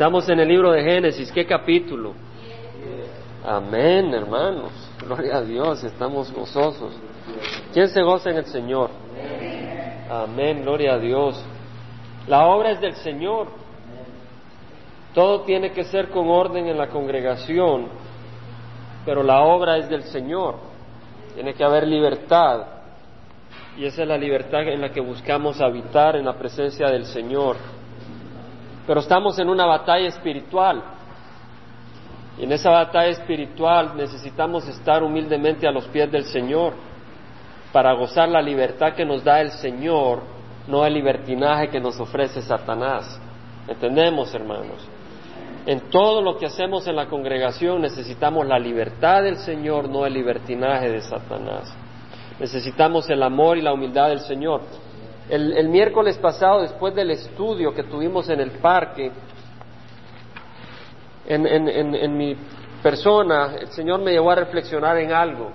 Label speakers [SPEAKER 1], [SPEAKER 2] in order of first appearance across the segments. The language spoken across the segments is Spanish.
[SPEAKER 1] Estamos en el libro de Génesis, ¿qué capítulo? Amén, hermanos. Gloria a Dios, estamos gozosos. ¿Quién se goza en el Señor? Amén, gloria a Dios. La obra es del Señor. Todo tiene que ser con orden en la congregación, pero la obra es del Señor. Tiene que haber libertad. Y esa es la libertad en la que buscamos habitar en la presencia del Señor. Pero estamos en una batalla espiritual. Y en esa batalla espiritual necesitamos estar humildemente a los pies del Señor para gozar la libertad que nos da el Señor, no el libertinaje que nos ofrece Satanás. ¿Entendemos, hermanos? En todo lo que hacemos en la congregación necesitamos la libertad del Señor, no el libertinaje de Satanás. Necesitamos el amor y la humildad del Señor. El, miércoles pasado, después del estudio que tuvimos en el parque, en, en, mi persona, el Señor me llevó a reflexionar en algo,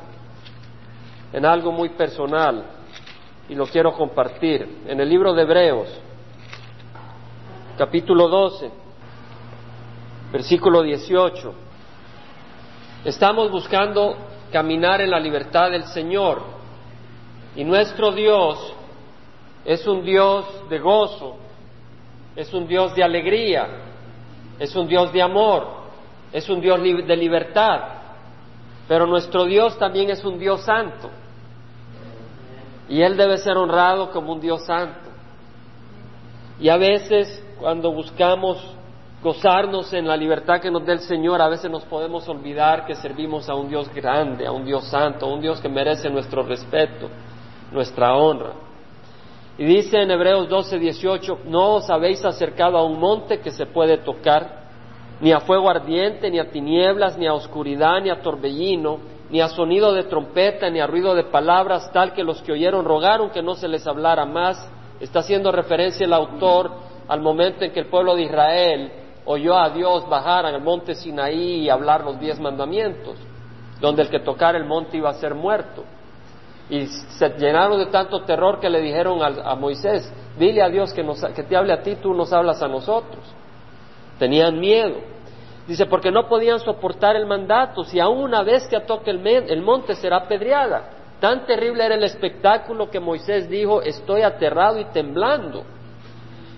[SPEAKER 1] en algo muy personal, y lo quiero compartir. En el libro de Hebreos, capítulo 12, versículo 18, estamos buscando caminar en la libertad del Señor, y nuestro Dios es un Dios de gozo, es un Dios de alegría, es un Dios de amor, es un Dios de libertad, pero nuestro Dios también es un Dios santo y Él debe ser honrado como un Dios santo. Y a veces cuando buscamos gozarnos en la libertad que nos dé el Señor, a veces nos podemos olvidar que servimos a un Dios grande, a un Dios santo, a un Dios que merece nuestro respeto, nuestra honra. Y dice en Hebreos 12, 18, no os habéis acercado a un monte que se puede tocar, ni a fuego ardiente, ni a tinieblas, ni a oscuridad, ni a torbellino, ni a sonido de trompeta, ni a ruido de palabras, tal que los que oyeron rogaron que no se les hablara más. Está haciendo referencia el autor al momento en que el pueblo de Israel oyó a Dios bajar al monte Sinaí y hablar los diez mandamientos, donde el que tocara el monte iba a ser muerto. Y se llenaron de tanto terror que le dijeron a, Moisés, dile a Dios que, que te hable a ti, tú nos hablas a nosotros. Tenían miedo. Dice, porque no podían soportar el mandato, si aún una vez que toque el, el monte será pedreada. Tan terrible era el espectáculo que Moisés dijo, estoy aterrado y temblando.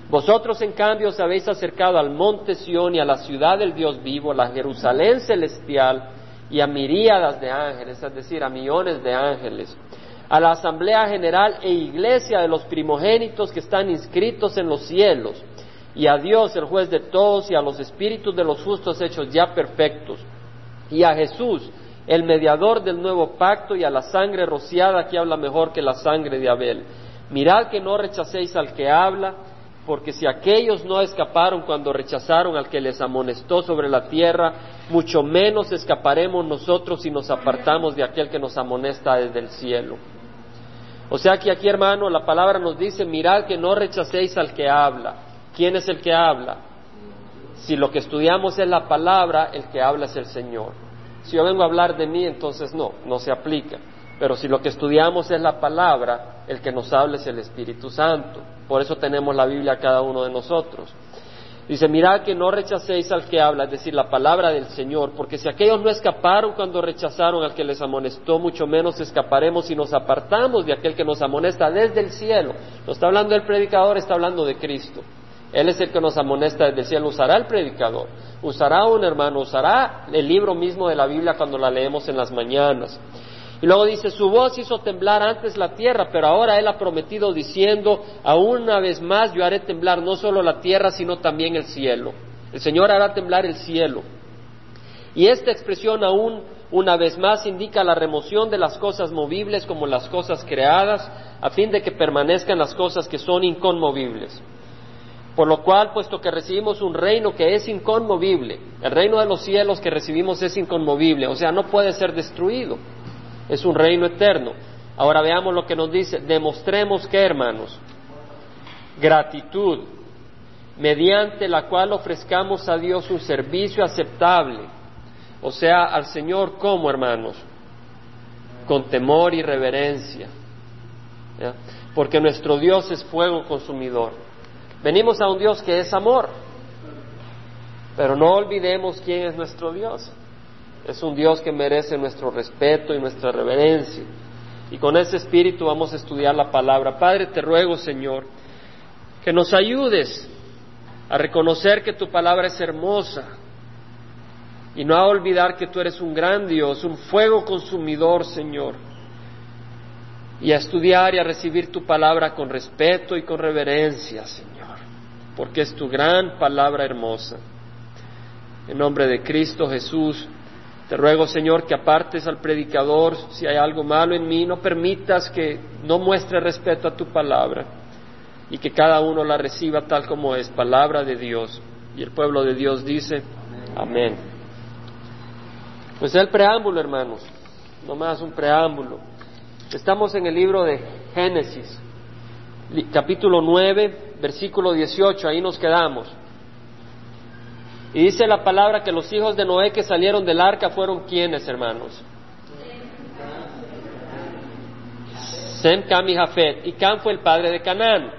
[SPEAKER 1] Vosotros, en cambio, os habéis acercado al monte Sión y a la ciudad del Dios vivo, la Jerusalén celestial, y a miríadas de ángeles, es decir, a millones de ángeles, a la Asamblea General e Iglesia de los primogénitos que están inscritos en los cielos, y a Dios, el juez de todos, y a los espíritus de los justos hechos ya perfectos, y a Jesús, el mediador del nuevo pacto, y a la sangre rociada que habla mejor que la sangre de Abel. Mirad que no rechacéis al que habla, porque si aquellos no escaparon cuando rechazaron al que les amonestó sobre la tierra, mucho menos escaparemos nosotros si nos apartamos de aquel que nos amonesta desde el cielo. O sea que aquí, hermano, la palabra nos dice, mirad que no rechacéis al que habla. ¿Quién es el que habla? Si lo que estudiamos es la palabra, el que habla es el Señor. Si yo vengo a hablar de mí, entonces no, no se aplica. Pero si lo que estudiamos es la palabra, el que nos habla es el Espíritu Santo. Por eso tenemos la Biblia cada uno de nosotros. Dice, mirad que no rechacéis al que habla, es decir, la palabra del Señor, porque si aquellos no escaparon cuando rechazaron al que les amonestó, mucho menos escaparemos si nos apartamos de aquel que nos amonesta desde el cielo. No está hablando el predicador, está hablando de Cristo. Él es el que nos amonesta desde el cielo. Usará el predicador, usará un hermano, usará el libro mismo de la Biblia cuando la leemos en las mañanas. Y luego dice, su voz hizo temblar antes la tierra, pero ahora Él ha prometido diciendo, aún una vez más yo haré temblar no solo la tierra, sino también el cielo. El Señor hará temblar el cielo. Y esta expresión aún una vez más indica la remoción de las cosas movibles como las cosas creadas, a fin de que permanezcan las cosas que son inconmovibles. Por lo cual, puesto que recibimos un reino que es inconmovible, el reino de los cielos que recibimos es inconmovible, o sea, no puede ser destruido es un reino eterno. Ahora veamos lo que nos dice. Demostremos que, hermanos, gratitud, mediante la cual ofrezcamos a Dios un servicio aceptable, o sea, al Señor como, hermanos, con temor y reverencia, porque nuestro Dios es fuego consumidor. Venimos a un Dios que es amor. Pero no olvidemos quién es nuestro Dios. Es un Dios que merece nuestro respeto y nuestra reverencia. Y con ese espíritu vamos a estudiar la palabra. Padre, te ruego, Señor, que nos ayudes a reconocer que tu palabra es hermosa y no a olvidar que tú eres un gran Dios, un fuego consumidor, Señor, y a estudiar y a recibir tu palabra con respeto y con reverencia, Señor, porque es tu gran palabra hermosa. En nombre de Cristo Jesús, te ruego, Señor, que apartes al predicador si hay algo malo en mí, no permitas que no muestre respeto a tu palabra y que cada uno la reciba tal como es, palabra de Dios. Y el pueblo de Dios dice, amén. Pues el preámbulo, hermanos, no más un preámbulo. Estamos en el libro de Génesis, capítulo 9, versículo 18, ahí nos quedamos. Y dice la palabra que los hijos de Noé que salieron del arca fueron quienes, hermanos. Sem, Cam y Jafet. Y Cam fue el padre de Canaán.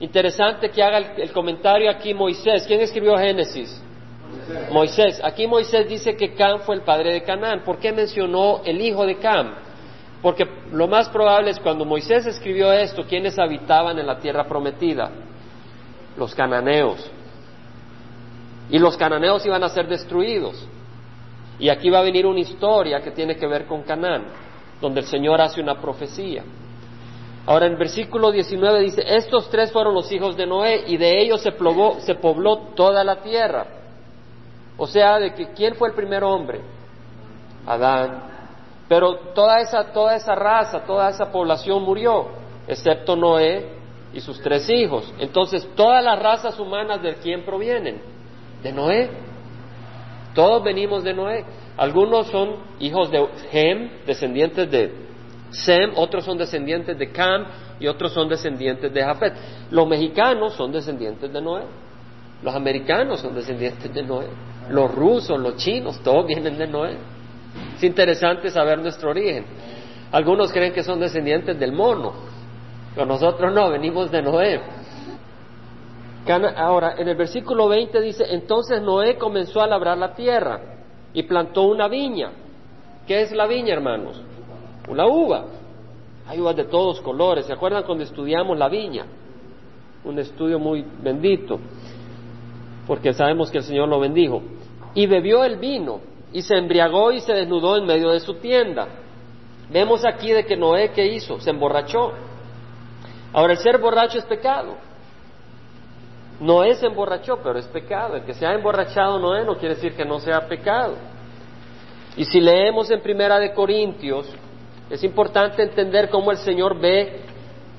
[SPEAKER 1] Interesante que haga el, comentario aquí Moisés. ¿Quién escribió Génesis? Moisés. Aquí Moisés dice que Cam fue el padre de Canaán. ¿Por qué mencionó el hijo de Cam? Porque lo más probable es cuando Moisés escribió esto, ¿quiénes habitaban en la tierra prometida? Los cananeos. Y los cananeos iban a ser destruidos. Y aquí va a venir una historia que tiene que ver con Canaán, donde el Señor hace una profecía. Ahora en versículo 19 dice, estos tres fueron los hijos de Noé y de ellos se, pobló toda la tierra. O sea, de que ¿quién fue el primer hombre? Adán. Pero toda esa, toda esa raza, toda esa población murió, excepto Noé y sus tres hijos. Entonces, todas las razas humanas de quién provienen? De Noé. Todos venimos de Noé. Algunos son hijos de Hem, descendientes de Sem, otros son descendientes de Cam y otros son descendientes de Jafet. Los mexicanos son descendientes de Noé. Los americanos son descendientes de Noé. Los rusos, los chinos, todos vienen de Noé. Es interesante saber nuestro origen. Algunos creen que son descendientes del mono, pero nosotros no, venimos de Noé. Ahora, en el versículo 20 dice, entonces Noé comenzó a labrar la tierra y plantó una viña. ¿Qué es la viña, hermanos? Una uva. Hay uvas de todos colores. ¿Se acuerdan cuando estudiamos la viña? Un estudio muy bendito, porque sabemos que el Señor lo bendijo. Y bebió el vino, y se embriagó y se desnudó en medio de su tienda. Vemos aquí de que Noé, ¿qué hizo? Se emborrachó. Ahora, el ser borracho es pecado. Noé se emborrachó, pero es pecado. El que se ha emborrachado Noé no quiere decir que no sea pecado. Y si leemos en Primera de Corintios, es importante entender cómo el Señor ve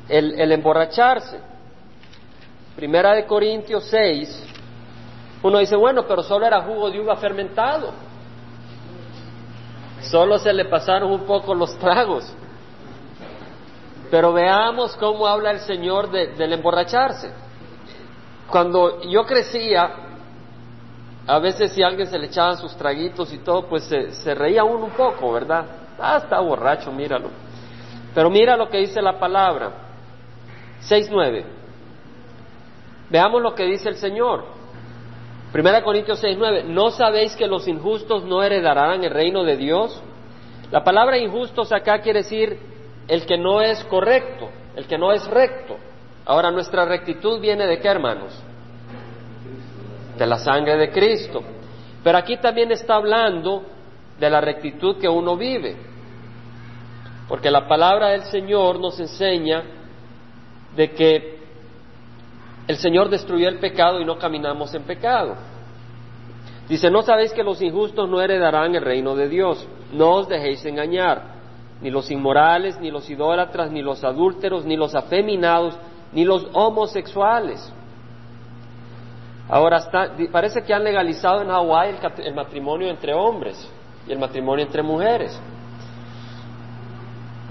[SPEAKER 1] el, emborracharse. Primera de Corintios 6, uno dice, bueno, pero solo era jugo de uva fermentado. Solo se le pasaron un poco los tragos. Pero veamos cómo habla el Señor del emborracharse. Cuando yo crecía, a veces si alguien se le echaban sus traguitos y todo, pues se, se reía uno un poco, ¿verdad? Ah, está borracho, míralo. Pero mira lo que dice la palabra. 6.9. Veamos lo que dice el Señor. Primera Corintios 6.9. ¿No sabéis que los injustos no heredarán el reino de Dios? La palabra injustos acá quiere decir el que no es correcto, el que no es recto. Ahora, nuestra rectitud viene de qué, hermanos? De la sangre de Cristo. Pero aquí también está hablando de la rectitud que uno vive. Porque la palabra del Señor nos enseña de que el Señor destruyó el pecado y no caminamos en pecado. Dice, ¿no sabéis que los injustos no heredarán el reino de Dios? No os dejéis engañar, ni los inmorales, ni los idólatras, ni los adúlteros, ni los afeminados, ni los homosexuales. Ahora parece que han legalizado en Hawái el matrimonio entre hombres y el matrimonio entre mujeres.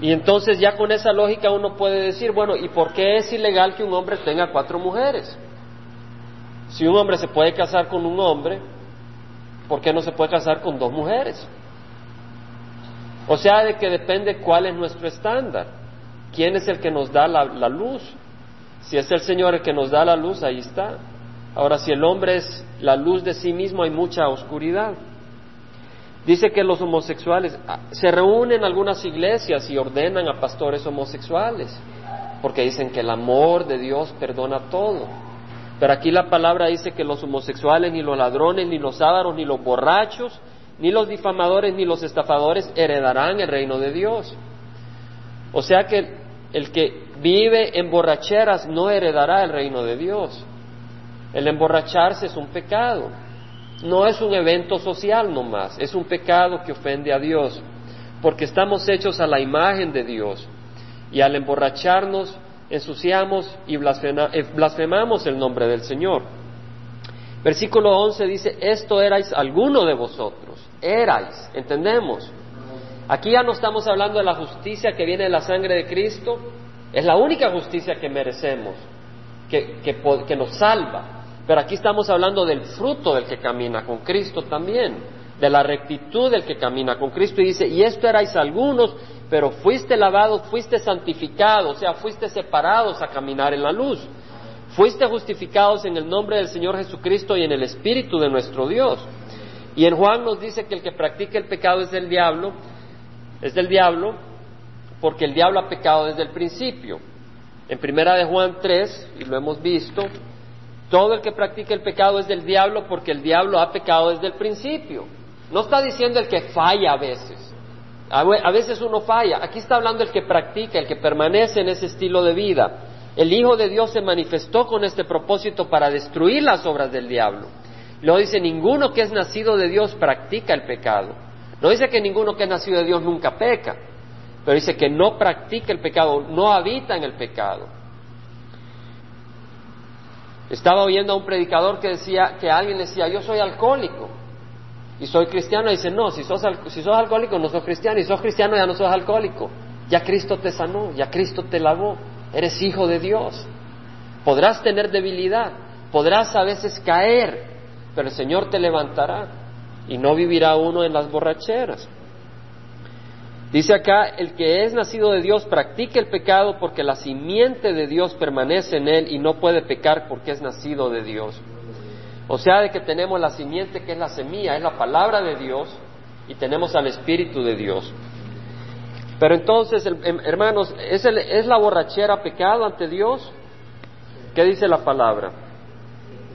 [SPEAKER 1] Y entonces ya con esa lógica uno puede decir, bueno, ¿y por qué es ilegal que un hombre tenga cuatro mujeres? Si un hombre se puede casar con un hombre, ¿por qué no se puede casar con dos mujeres? O sea, de que depende cuál es nuestro estándar. ¿Quién es el que nos da la, luz? Si es el Señor el que nos da la luz, ahí está. Ahora, si el hombre es la luz de sí mismo, hay mucha oscuridad. Dice que los homosexuales ah, se reúnen en algunas iglesias y ordenan a pastores homosexuales, porque dicen que el amor de Dios perdona todo. Pero aquí la palabra dice que los homosexuales, ni los ladrones, ni los ávaros, ni los borrachos, ni los difamadores, ni los estafadores heredarán el reino de Dios. O sea que el que vive en borracheras no heredará el reino de Dios. El emborracharse es un pecado. No es un evento social nomás, es un pecado que ofende a Dios, porque estamos hechos a la imagen de Dios. Y al emborracharnos, ensuciamos y eh, blasfemamos el nombre del Señor. Versículo 11 dice, esto erais alguno de vosotros, erais, entendemos. Aquí ya no estamos hablando de la justicia que viene de la sangre de Cristo, es la única justicia que merecemos, que, que, nos salva. Pero aquí estamos hablando del fruto del que camina con Cristo también, de la rectitud del que camina con Cristo. Y dice, y esto erais algunos, pero fuiste lavados, fuiste santificados, o sea, fuiste separados a caminar en la luz. Fuiste justificados en el nombre del Señor Jesucristo y en el Espíritu de nuestro Dios. Y en Juan nos dice que el que practica el pecado es del diablo, es del diablo porque el diablo ha pecado desde el principio. En primera de Juan 3, y lo hemos visto, todo el que practica el pecado es del diablo porque el diablo ha pecado desde el principio. No está diciendo el que falla a veces. A veces uno falla. Aquí está hablando el que practica, el que permanece en ese estilo de vida. El Hijo de Dios se manifestó con este propósito para destruir las obras del diablo. Luego dice, ninguno que es nacido de Dios practica el pecado. No dice que ninguno que es nacido de Dios nunca peca, pero dice que no practica el pecado, no habita en el pecado. Estaba oyendo a un predicador que decía que alguien decía, yo soy alcohólico y soy cristiano. Y dice, no, si sos, si sos alcohólico no sos cristiano, y sos cristiano ya no sos alcohólico. Ya Cristo te sanó, ya Cristo te lavó, eres hijo de Dios. Podrás tener debilidad, podrás a veces caer, pero el Señor te levantará y no vivirá uno en las borracheras. Dice acá, el que es nacido de Dios practica el pecado porque la simiente de Dios permanece en él y no puede pecar porque es nacido de Dios. O sea, de que tenemos la simiente que es la semilla, es la palabra de Dios y tenemos al Espíritu de Dios. Pero entonces, em, hermanos, ¿es, ¿es la borrachera pecado ante Dios? ¿Qué dice la palabra?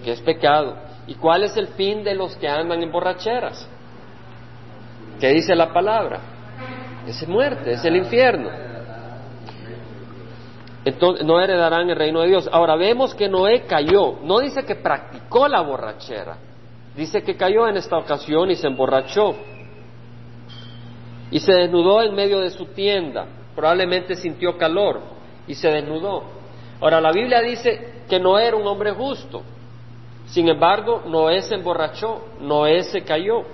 [SPEAKER 1] Que es pecado. ¿Y cuál es el fin de los que andan en borracheras? ¿Qué dice la palabra? Es muerte, es el infierno. Entonces no heredarán el reino de Dios. Ahora vemos que Noé cayó. No dice que practicó la borrachera. Dice que cayó en esta ocasión y se emborrachó. Y se desnudó en medio de su tienda. Probablemente sintió calor y se desnudó. Ahora la Biblia dice que no era un hombre justo. Sin embargo, Noé se emborrachó, Noé se cayó.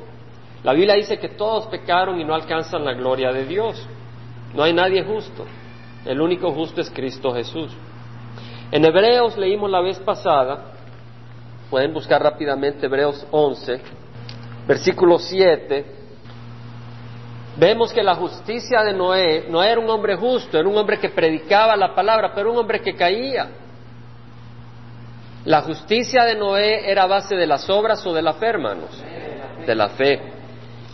[SPEAKER 1] La Biblia dice que todos pecaron y no alcanzan la gloria de Dios. No hay nadie justo. El único justo es Cristo Jesús. En Hebreos leímos la vez pasada, pueden buscar rápidamente Hebreos 11, versículo 7, vemos que la justicia de Noé no era un hombre justo, era un hombre que predicaba la palabra, pero un hombre que caía. La justicia de Noé era base de las obras o de la fe, hermanos, de la fe.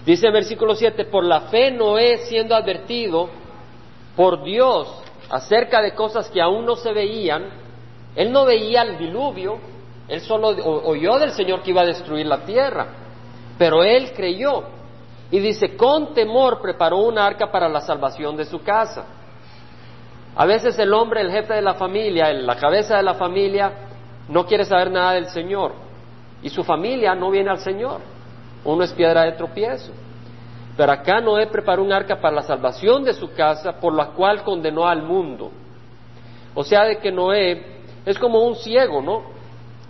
[SPEAKER 1] Dice en versículo 7, por la fe Noé siendo advertido por Dios acerca de cosas que aún no se veían, él no veía el diluvio, él solo oyó del Señor que iba a destruir la tierra, pero él creyó. Y dice, con temor preparó una arca para la salvación de su casa. A veces el hombre, el jefe de la familia, la cabeza de la familia, no quiere saber nada del Señor y su familia no viene al Señor. Uno es piedra de tropiezo. Pero acá Noé preparó un arca para la salvación de su casa, por la cual condenó al mundo. O sea, de que Noé es como un ciego, ¿no?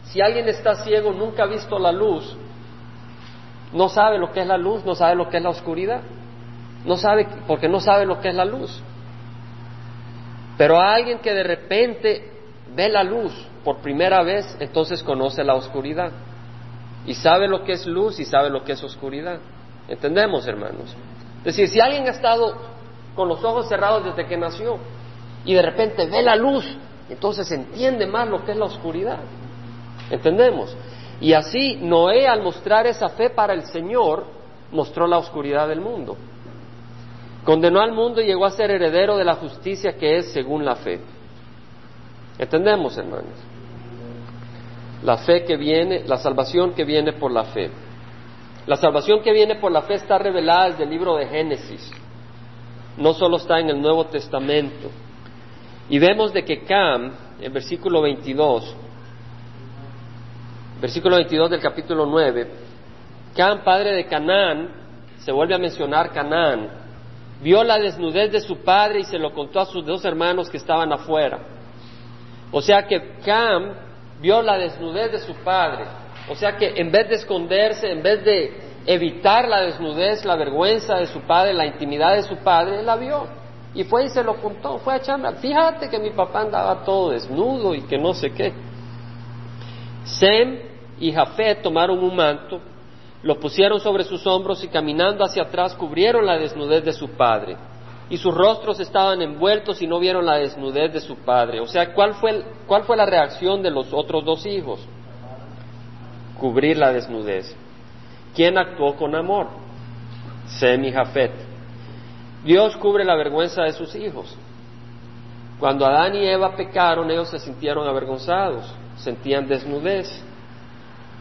[SPEAKER 1] Si alguien está ciego, nunca ha visto la luz, no sabe lo que es la luz, no sabe lo que es la oscuridad. No sabe, porque no sabe lo que es la luz. Pero a alguien que de repente ve la luz por primera vez, entonces conoce la oscuridad. Y sabe lo que es luz y sabe lo que es oscuridad. ¿Entendemos, hermanos? Es decir, si alguien ha estado con los ojos cerrados desde que nació y de repente ve la luz, entonces entiende más lo que es la oscuridad. ¿Entendemos? Y así Noé al mostrar esa fe para el Señor, mostró la oscuridad del mundo. Condenó al mundo y llegó a ser heredero de la justicia que es según la fe. ¿Entendemos, hermanos? La fe que viene, la salvación que viene por la fe. La salvación que viene por la fe está revelada desde el libro de Génesis. No solo está en el Nuevo Testamento. Y vemos de que Cam, en versículo 22, versículo 22 del capítulo 9, Cam, padre de Canaán, se vuelve a mencionar Canaán, vio la desnudez de su padre y se lo contó a sus dos hermanos que estaban afuera. O sea que Cam vio la desnudez de su padre. O sea que en vez de esconderse, en vez de evitar la desnudez, la vergüenza de su padre, la intimidad de su padre, él la vio. Y fue y se lo contó, fue a. Fíjate que mi papá andaba todo desnudo y que no sé qué. Sem y Jafet tomaron un manto, lo pusieron sobre sus hombros y caminando hacia atrás cubrieron la desnudez de su padre. Y sus rostros estaban envueltos y no vieron la desnudez de su padre. O sea, ¿cuál fue, la reacción de los otros dos hijos? Cubrir la desnudez. ¿Quién actuó con amor? Sem y Jafet. Dios cubre la vergüenza de sus hijos. Cuando Adán y Eva pecaron, ellos se sintieron avergonzados, sentían desnudez.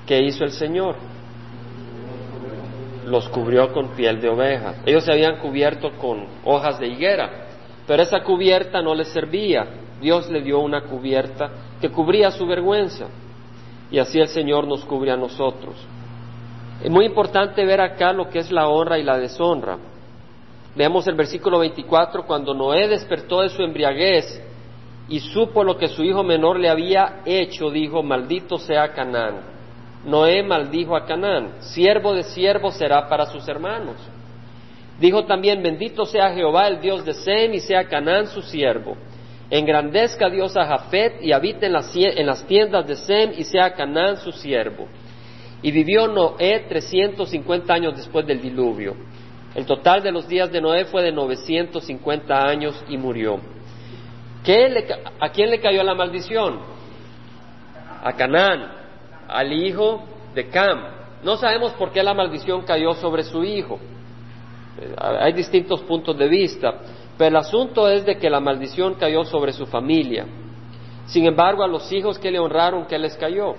[SPEAKER 1] ¿Qué hizo el Señor? Los cubrió con piel de oveja. Ellos se habían cubierto con hojas de higuera, pero esa cubierta no les servía. Dios le dio una cubierta que cubría su vergüenza. Y así el Señor nos cubre a nosotros. Es muy importante ver acá lo que es la honra y la deshonra. Veamos el versículo 24, cuando Noé despertó de su embriaguez y supo lo que su hijo menor le había hecho, dijo, maldito sea Canaán Noé maldijo a Canaán, siervo de siervo será para sus hermanos. Dijo también, bendito sea Jehová, el Dios de Sem, y sea Canaán su siervo. Engrandezca Dios a Jafet y habite en las, en las tiendas de Sem, y sea Canaán su siervo. Y vivió Noé 350 años después del diluvio. El total de los días de Noé fue de 950 años y murió. ¿A quién le cayó la maldición? A Canaán al hijo de Cam. No sabemos por qué la maldición cayó sobre su hijo. Eh, hay distintos puntos de vista, pero el asunto es de que la maldición cayó sobre su familia. Sin embargo, a los hijos que le honraron, ¿qué les cayó?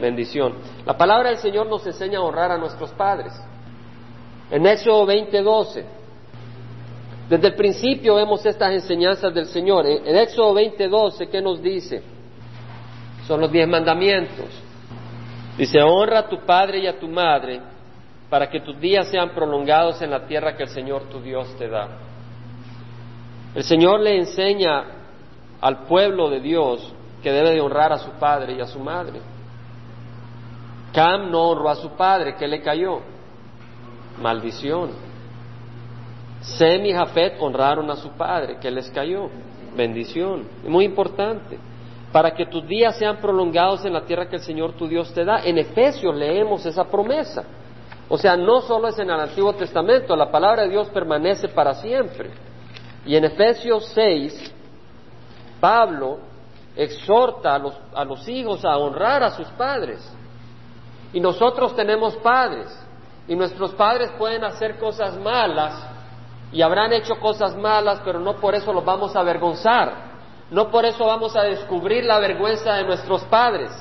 [SPEAKER 1] Bendición. La palabra del Señor nos enseña a honrar a nuestros padres. En Éxodo 20:12, desde el principio vemos estas enseñanzas del Señor. En Éxodo 20:12, ¿qué nos dice? Son los diez mandamientos. Dice, honra a tu padre y a tu madre para que tus días sean prolongados en la tierra que el Señor tu Dios te da. El Señor le enseña al pueblo de Dios que debe de honrar a su padre y a su madre. Cam no honró a su padre, ¿qué le cayó? Maldición. Sem y Jafet honraron a su padre, ¿qué les cayó? Bendición. Muy importante para que tus días sean prolongados en la tierra que el Señor tu Dios te da. En Efesios leemos esa promesa. O sea, no solo es en el Antiguo Testamento, la palabra de Dios permanece para siempre. Y en Efesios 6, Pablo exhorta a los, a los hijos a honrar a sus padres. Y nosotros tenemos padres. Y nuestros padres pueden hacer cosas malas y habrán hecho cosas malas, pero no por eso los vamos a avergonzar. No por eso vamos a descubrir la vergüenza de nuestros padres.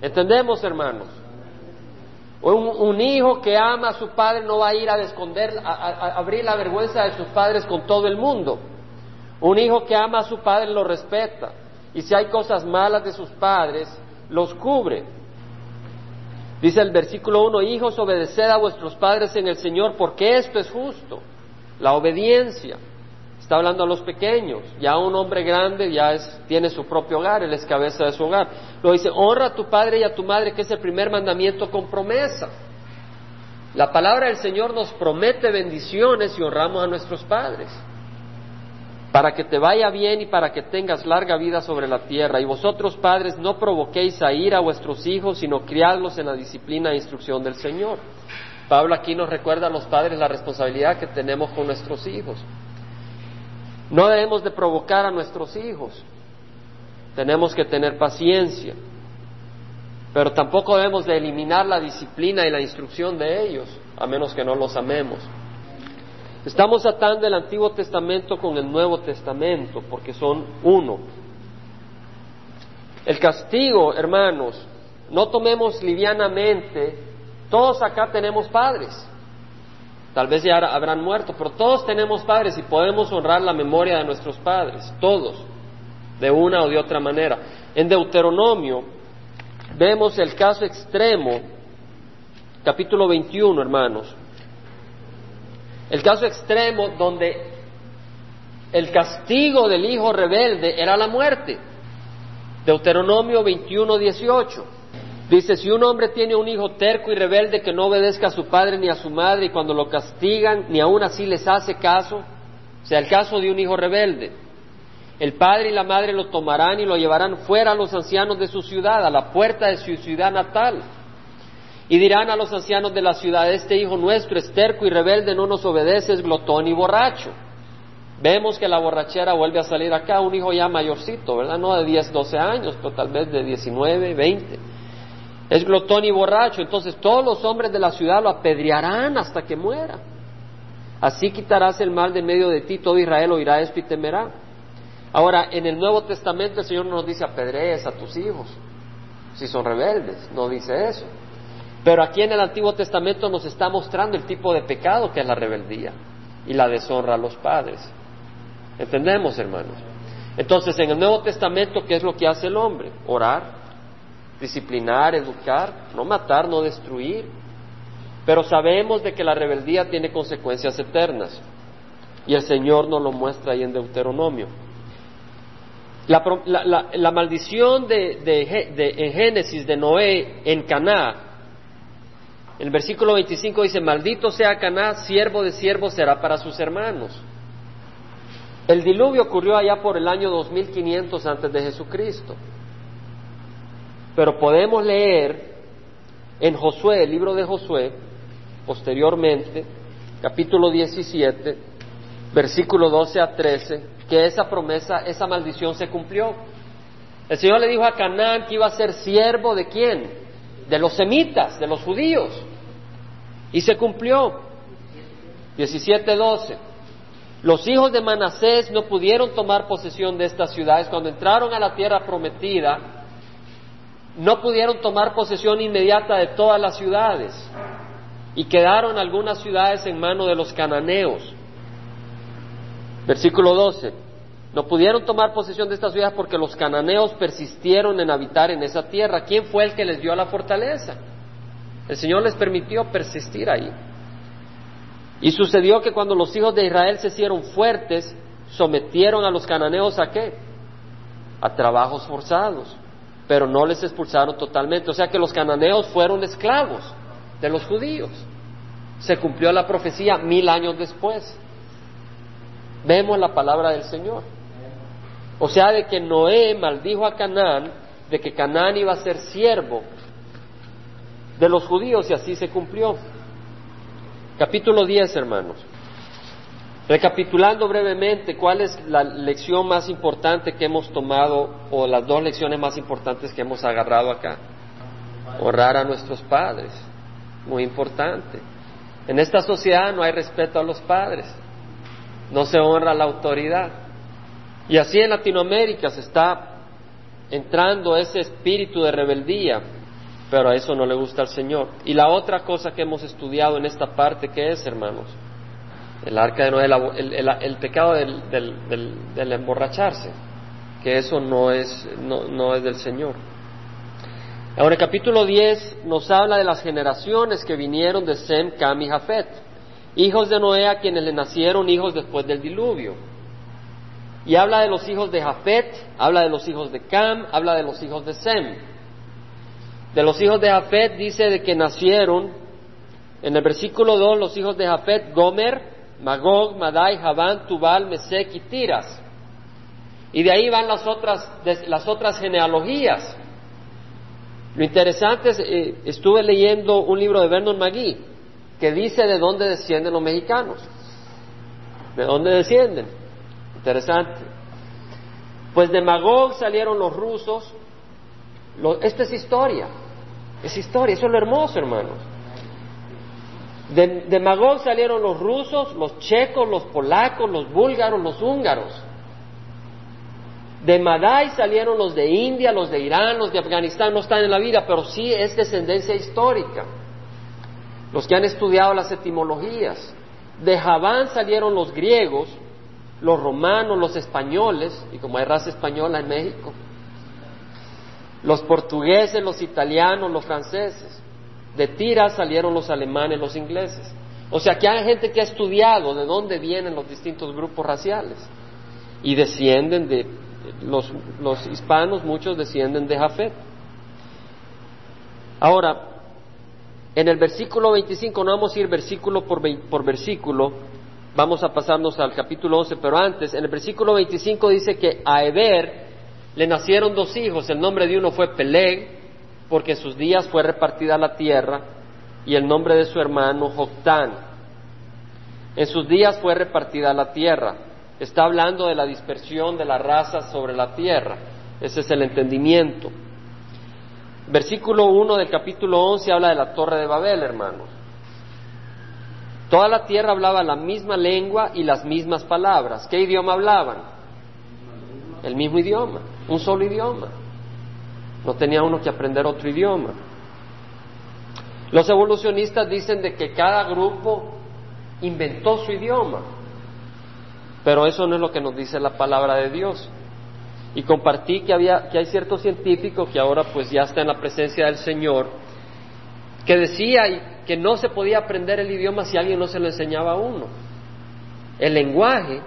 [SPEAKER 1] ¿Entendemos, hermanos? Un, hijo que ama a su padre no va a ir a esconder, a, abrir la vergüenza de sus padres con todo el mundo. Un hijo que ama a su padre lo respeta. Y si hay cosas malas de sus padres, los cubre. Dice el versículo 1, hijos, obedeced a vuestros padres en el Señor, porque esto es justo, la obediencia. Está hablando a los pequeños. Ya un hombre grande ya tiene su propio hogar, él es cabeza de su hogar. Lo dice, honra a tu padre y a tu madre, que es el primer mandamiento con promesa. La palabra del Señor nos promete bendiciones y honramos a nuestros padres. Para que te vaya bien y para que tengas larga vida sobre la tierra. Y vosotros, padres, no provoquéis a ir a vuestros hijos, sino criadlos en la disciplina e instrucción del Señor. Pablo aquí nos recuerda a los padres la responsabilidad que tenemos con nuestros hijos. No debemos de provocar a nuestros hijos. Tenemos que tener paciencia. pero tampoco debemos de eliminar la disciplina y la instrucción de ellos, a menos que no los amemos. Estamos atando el Antiguo Testamento con el Nuevo Testamento, porque son uno. El castigo, hermanos, no tomemos livianamente, todos acá tenemos padres, tal vez ya habrán muerto, pero todos tenemos padres y podemos honrar la memoria de nuestros padres, todos, de una o de otra manera. En Deuteronomio vemos el caso extremo, capítulo 21, hermanos, el caso extremo donde el castigo del hijo rebelde era la muerte. Deuteronomio 21, 18. Dice, si un hombre tiene un hijo terco y rebelde que no obedezca a su padre ni a su madre y cuando lo castigan ni aún así les hace caso, sea, el caso de un hijo rebelde, el padre y la madre lo tomarán y lo llevarán fuera a los ancianos de su ciudad, a la puerta de su ciudad natal. Y dirán a los ancianos de la ciudad, este hijo nuestro es terco y rebelde, no nos obedece, es glotón y borracho. Vemos que la borrachera vuelve a salir acá, un hijo ya mayorcito, ¿verdad? No de 10, 12 años, pero tal vez de 19, 20 es glotón y borracho, entonces todos los hombres de la ciudad lo apedrearán hasta que muera. Así quitarás el mal de medio de ti, todo Israel oirá esto y temerá. Ahora, en el Nuevo Testamento el Señor no nos dice apedrees a tus hijos, si son rebeldes, no dice eso. Pero aquí en el Antiguo Testamento nos está mostrando el tipo de pecado que es la rebeldía y la deshonra a los padres. ¿Entendemos, hermanos? Entonces, en el Nuevo Testamento, ¿qué es lo que hace el hombre? Orar, disciplinar, educar, no matar, no destruir. Pero sabemos de que la rebeldía tiene consecuencias eternas. Y el Señor nos lo muestra ahí en Deuteronomio. La, maldición de, en Génesis de Noé en Caná, el versículo 25 dice, maldito sea Caná, siervo de siervo será para sus hermanos. El diluvio ocurrió allá por el año 2500 antes de Jesucristo. Pero podemos leer en Josué, el libro de Josué, posteriormente, capítulo 17, versículo 12 a 13, que esa promesa, esa maldición se cumplió. El Señor le dijo a Canaán que iba a ser siervo de quién? De los semitas, de los judíos. Y se cumplió. 17:12. Los hijos de Manasés no pudieron tomar posesión de estas ciudades cuando entraron a la tierra prometida no pudieron tomar posesión inmediata de todas las ciudades y quedaron algunas ciudades en manos de los cananeos. Versículo 12. No pudieron tomar posesión de estas ciudades porque los cananeos persistieron en habitar en esa tierra. ¿Quién fue el que les dio la fortaleza? El Señor les permitió persistir ahí. Y sucedió que cuando los hijos de Israel se hicieron fuertes, sometieron a los cananeos a qué? A trabajos forzados pero no les expulsaron totalmente. O sea que los cananeos fueron esclavos de los judíos. Se cumplió la profecía mil años después. Vemos la palabra del Señor. O sea, de que Noé maldijo a Canaán, de que Canaán iba a ser siervo de los judíos y así se cumplió. Capítulo 10, hermanos. Recapitulando brevemente, ¿cuál es la lección más importante que hemos tomado o las dos lecciones más importantes que hemos agarrado acá? Honrar a nuestros padres, muy importante. En esta sociedad no hay respeto a los padres, no se honra la autoridad. Y así en Latinoamérica se está entrando ese espíritu de rebeldía, pero a eso no le gusta al Señor. Y la otra cosa que hemos estudiado en esta parte, ¿qué es, hermanos? El arca de Noé, el, pecado del, emborracharse, que eso no es, no, es del Señor. Ahora el capítulo 10 nos habla de las generaciones que vinieron de Sem, Cam y Jafet, hijos de Noé a quienes le nacieron hijos después del diluvio. Y habla de los hijos de Jafet, habla de los hijos de Cam, habla de los hijos de Sem. De los hijos de Jafet dice de que nacieron, en el versículo 2, los hijos de Jafet, Gomer, Magog, Madai, Javán, Tubal, Mesec y Tiras. Y de ahí van las otras, las otras genealogías. Lo interesante es, eh, estuve leyendo un libro de Vernon McGee que dice de dónde descienden los mexicanos. ¿De dónde descienden? Interesante. Pues de Magog salieron los rusos. esta es historia. Es historia, eso es lo hermoso, hermanos. De, de Magog salieron los rusos, los checos, los polacos, los búlgaros, los húngaros. De Madai salieron los de India, los de Irán, los de Afganistán, no están en la vida, pero sí es descendencia histórica. Los que han estudiado las etimologías. De Javán salieron los griegos, los romanos, los españoles, y como hay raza española en México, los portugueses, los italianos, los franceses. De Tira salieron los alemanes, los ingleses. O sea que hay gente que ha estudiado de dónde vienen los distintos grupos raciales y descienden de los, hispanos, muchos descienden de Jafet. Ahora, en el versículo 25, no vamos a ir versículo por, por versículo, vamos a pasarnos al capítulo 11, pero antes, en el versículo 25 dice que a Eber le nacieron dos hijos, el nombre de uno fue Peleg, porque en sus días fue repartida la tierra, y el nombre de su hermano Joctán. En sus días fue repartida la tierra. Está hablando de la dispersión de la raza sobre la tierra. Ese es el entendimiento. Versículo 1 del capítulo 11 habla de la torre de Babel, hermanos. Toda la tierra hablaba la misma lengua y las mismas palabras. ¿Qué idioma hablaban? El mismo idioma, un solo idioma. No tenía uno que aprender otro idioma. Los evolucionistas dicen de que cada grupo inventó su idioma, pero eso no es lo que nos dice la palabra de Dios. Y compartí que, había, que hay cierto científico que ahora pues ya está en la presencia del Señor, que decía que no se podía aprender el idioma si alguien no se lo enseñaba a uno. El lenguaje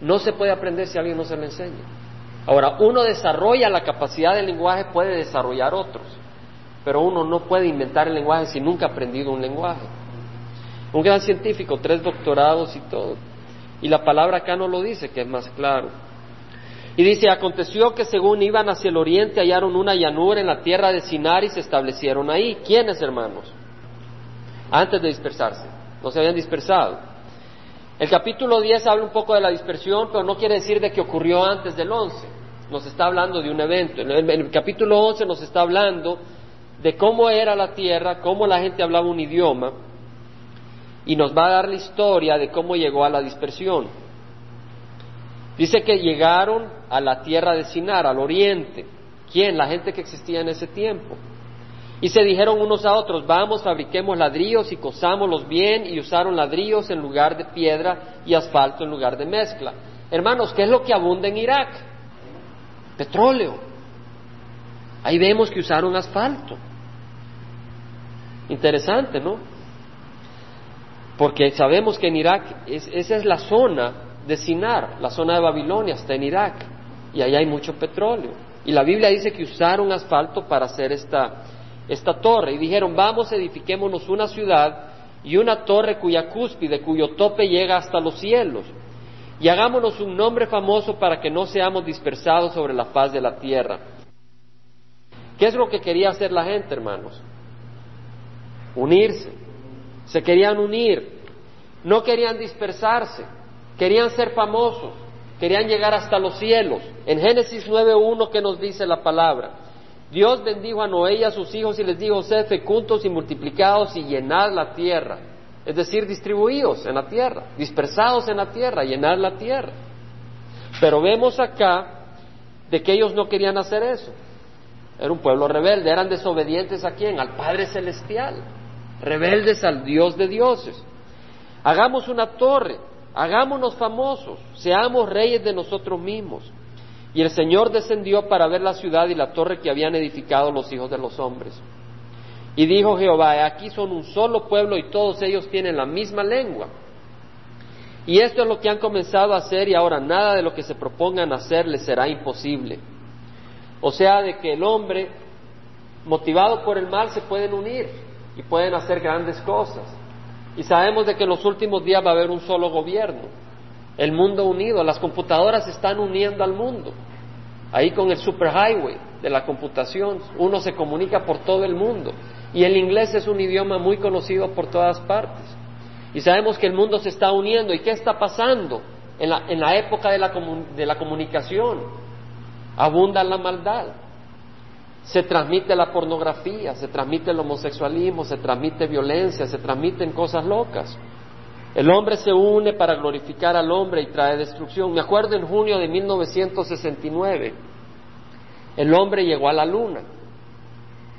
[SPEAKER 1] no se puede aprender si alguien no se lo enseña. Ahora, uno desarrolla la capacidad del lenguaje, puede desarrollar otros, pero uno no puede inventar el lenguaje si nunca ha aprendido un lenguaje. Un gran científico, tres doctorados y todo. Y la palabra acá no lo dice, que es más claro. Y dice, aconteció que según iban hacia el oriente hallaron una llanura en la tierra de Sinar y se establecieron ahí. ¿Quiénes, hermanos? Antes de dispersarse. No se habían dispersado. El capítulo 10 habla un poco de la dispersión, pero no quiere decir de que ocurrió antes del 11 nos está hablando de un evento. En el, capítulo 11 nos está hablando de cómo era la tierra, cómo la gente hablaba un idioma, y nos va a dar la historia de cómo llegó a la dispersión. Dice que llegaron a la tierra de Sinar, al oriente. ¿Quién? La gente que existía en ese tiempo. Y se dijeron unos a otros, vamos, fabriquemos ladrillos y cosámoslos bien, y usaron ladrillos en lugar de piedra y asfalto en lugar de mezcla. Hermanos, ¿qué es lo que abunda en Irak? petróleo. Ahí vemos que usaron asfalto. Interesante, ¿no? Porque sabemos que en Irak esa es la zona de Sinar, la zona de Babilonia está en Irak y ahí hay mucho petróleo. Y la Biblia dice que usaron asfalto para hacer esta, esta torre y dijeron, vamos, edifiquémonos una ciudad y una torre cuya cúspide, cuyo tope llega hasta los cielos y hagámonos un nombre famoso para que no seamos dispersados sobre la faz de la tierra. ¿Qué es lo que quería hacer la gente, hermanos? Unirse. Se querían unir. No querían dispersarse. Querían ser famosos. Querían llegar hasta los cielos. En Génesis 9.1 que nos dice la palabra. Dios bendijo a Noé y a sus hijos y les dijo, sed fecundos y multiplicados y llenad la tierra es decir, distribuidos en la tierra, dispersados en la tierra, llenar la tierra. Pero vemos acá de que ellos no querían hacer eso. Era un pueblo rebelde, eran desobedientes a quién? Al Padre Celestial, rebeldes al Dios de dioses. Hagamos una torre, hagámonos famosos, seamos reyes de nosotros mismos. Y el Señor descendió para ver la ciudad y la torre que habían edificado los hijos de los hombres. Y dijo Jehová, aquí son un solo pueblo y todos ellos tienen la misma lengua. Y esto es lo que han comenzado a hacer y ahora nada de lo que se propongan hacer les será imposible. O sea, de que el hombre, motivado por el mal, se pueden unir y pueden hacer grandes cosas. Y sabemos de que en los últimos días va a haber un solo gobierno, el mundo unido, las computadoras están uniendo al mundo. Ahí con el superhighway de la computación, uno se comunica por todo el mundo. Y el inglés es un idioma muy conocido por todas partes. Y sabemos que el mundo se está uniendo. ¿Y qué está pasando en la, en la época de la, de la comunicación? Abunda la maldad. se transmite la pornografía, se transmite el homosexualismo, se transmite violencia, se transmiten cosas locas. El hombre se une para glorificar al hombre y trae destrucción. Me acuerdo en junio de 1969, el hombre llegó a la luna.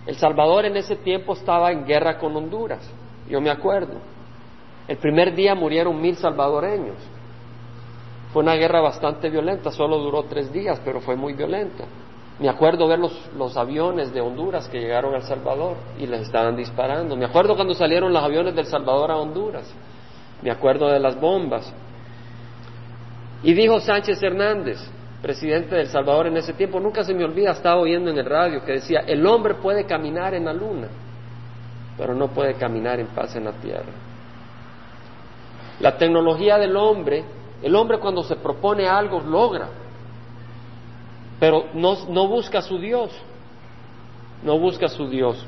[SPEAKER 1] El Salvador en ese tiempo estaba en guerra con Honduras, yo me acuerdo. El primer día murieron mil salvadoreños. Fue una guerra bastante violenta, solo duró tres días, pero fue muy violenta. Me acuerdo ver los, los, aviones de Honduras que llegaron a El Salvador y les estaban disparando. Me acuerdo cuando salieron los aviones del Salvador a Honduras. Me acuerdo de las bombas. Y dijo Sánchez Hernández, presidente del Salvador en ese tiempo, nunca se me olvida, estaba oyendo en el radio que decía, el hombre puede caminar en la luna, pero no puede caminar en paz en la tierra. La tecnología del hombre, el hombre cuando se propone algo logra, pero no, no busca a su Dios, no busca a su Dios.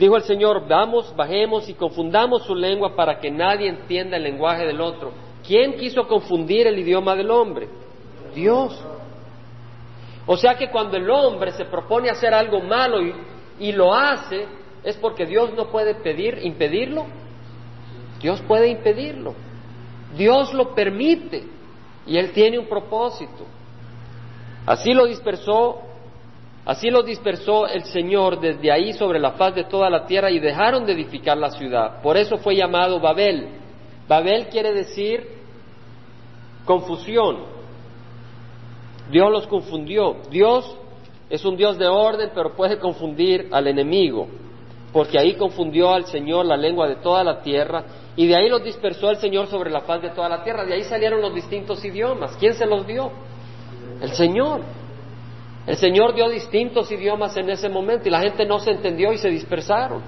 [SPEAKER 1] Dijo el Señor, vamos, bajemos y confundamos su lengua para que nadie entienda el lenguaje del otro. ¿Quién quiso confundir el idioma del hombre? Dios. O sea que cuando el hombre se propone hacer algo malo y, y lo hace, es porque Dios no puede pedir, impedirlo. Dios puede impedirlo. Dios lo permite y Él tiene un propósito. Así lo dispersó Así los dispersó el Señor desde ahí sobre la faz de toda la tierra y dejaron de edificar la ciudad. Por eso fue llamado Babel. Babel quiere decir confusión. Dios los confundió. Dios es un Dios de orden, pero puede confundir al enemigo, porque ahí confundió al Señor la lengua de toda la tierra y de ahí los dispersó el Señor sobre la faz de toda la tierra. De ahí salieron los distintos idiomas. ¿Quién se los dio? El Señor. El Señor dio distintos idiomas en ese momento y la gente no se entendió y se dispersaron.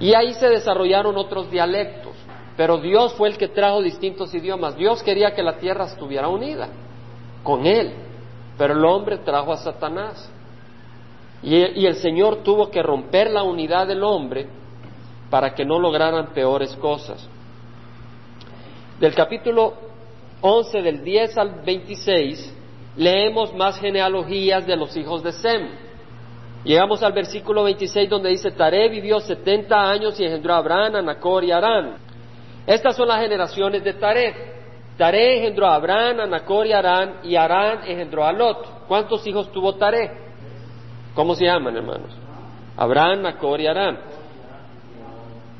[SPEAKER 1] Y ahí se desarrollaron otros dialectos, pero Dios fue el que trajo distintos idiomas. Dios quería que la tierra estuviera unida con Él, pero el hombre trajo a Satanás. Y, el Señor tuvo que romper la unidad del hombre para que no lograran peores cosas. Del capítulo 11, del 10 al 26, leemos más genealogías de los hijos de Sem. Llegamos al versículo 26 donde dice, Taré vivió 70 años y engendró a Abraham, a Nacor y a Arán. Estas son las generaciones de Taré. Taré engendró a Abraham, a Nacor y a Arán, y Arán engendró a Lot. ¿Cuántos hijos tuvo Taré? ¿Cómo se llaman, hermanos? Abraham, Nacor y Arán.